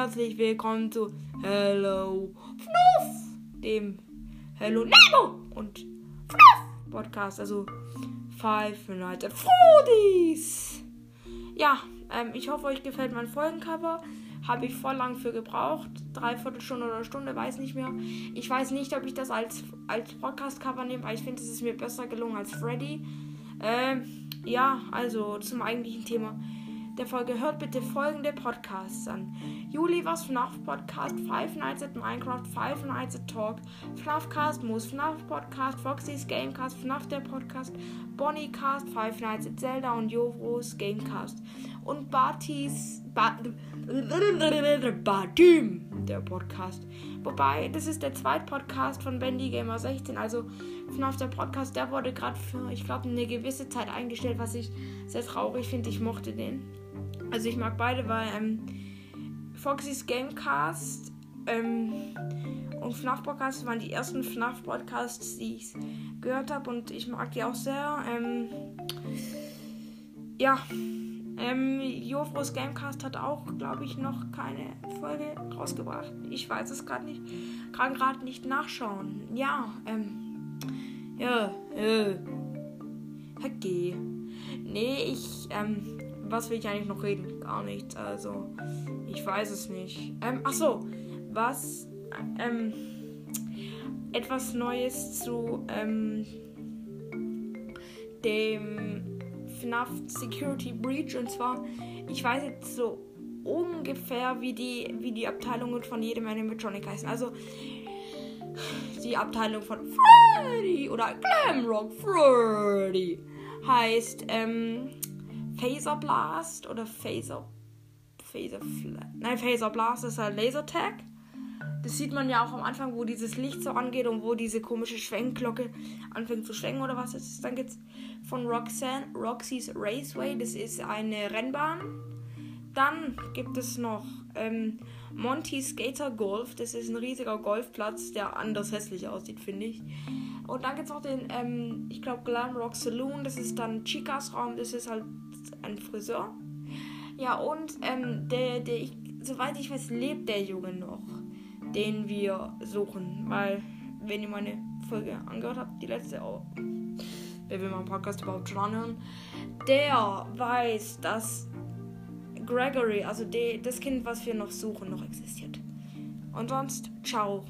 herzlich willkommen zu Hello Fluff, dem Hello Nemo und Fluff Podcast, also Five Nights at Freddy's. Ja, ähm, ich hoffe, euch gefällt mein Folgencover. Habe ich voll lang für gebraucht. Dreiviertel Stunde oder Stunde, weiß nicht mehr. Ich weiß nicht, ob ich das als, als Podcast-Cover nehme, weil ich finde, es ist mir besser gelungen als Freddy. Ähm, ja, also zum eigentlichen Thema der Folge hört bitte folgende Podcasts an. Juli was FNAF Podcast, Five Nights at Minecraft, Five Nights at Talk, FNAFcast, Moos FNAF Podcast, Foxys Gamecast, FNAF der Podcast, Bonniecast, Five Nights at Zelda und Jovros Gamecast. Und Bartis, ba, Badim, der Podcast. Wobei, das ist der zweite Podcast von Bendy Gamer 16, also FNAF der Podcast, der wurde gerade für, ich glaube, eine gewisse Zeit eingestellt, was ich sehr traurig finde. Ich mochte den. Also ich mag beide, weil ähm, Foxys Gamecast ähm, und FNAF Podcast waren die ersten FNAF Podcasts, die ich gehört habe und ich mag die auch sehr. Ähm, ja, ähm, Jofros Gamecast hat auch, glaube ich, noch keine Folge rausgebracht. Ich weiß es gerade nicht. Kann gerade nicht nachschauen. Ja, ähm, ja, äh, okay. Nee, ich, ähm, was will ich eigentlich noch reden? Gar nichts. Also, ich weiß es nicht. Ähm, ach so, was, ähm, etwas Neues zu, ähm, dem FNAF Security Breach. Und zwar, ich weiß jetzt so ungefähr, wie die, wie die Abteilungen von jedem Animatronic heißen. Also, die Abteilung von Freddy oder Glamrock Freddy heißt, ähm, Phaser Blast oder Phaser. Phaser. Nein, Phaser Blast ist halt Laser Tag. Das sieht man ja auch am Anfang, wo dieses Licht so angeht und wo diese komische Schwenkglocke anfängt zu schwenken oder was ist. Dann gibt es von Roxanne Roxy's Raceway, das ist eine Rennbahn. Dann gibt es noch ähm, Monty Skater Golf, das ist ein riesiger Golfplatz, der anders hässlich aussieht, finde ich. Und dann gibt es noch den, ähm, ich glaube, Glam Rock Saloon, das ist dann Chicas Raum, das ist halt ein Friseur. Ja, und ähm, der, der ich, soweit ich weiß, lebt der Junge noch, den wir suchen. Weil, wenn ihr meine Folge angehört habt, die letzte, oh, wer will meinen Podcast überhaupt schon anhören, der weiß, dass Gregory, also de, das Kind, was wir noch suchen, noch existiert. Und sonst, ciao.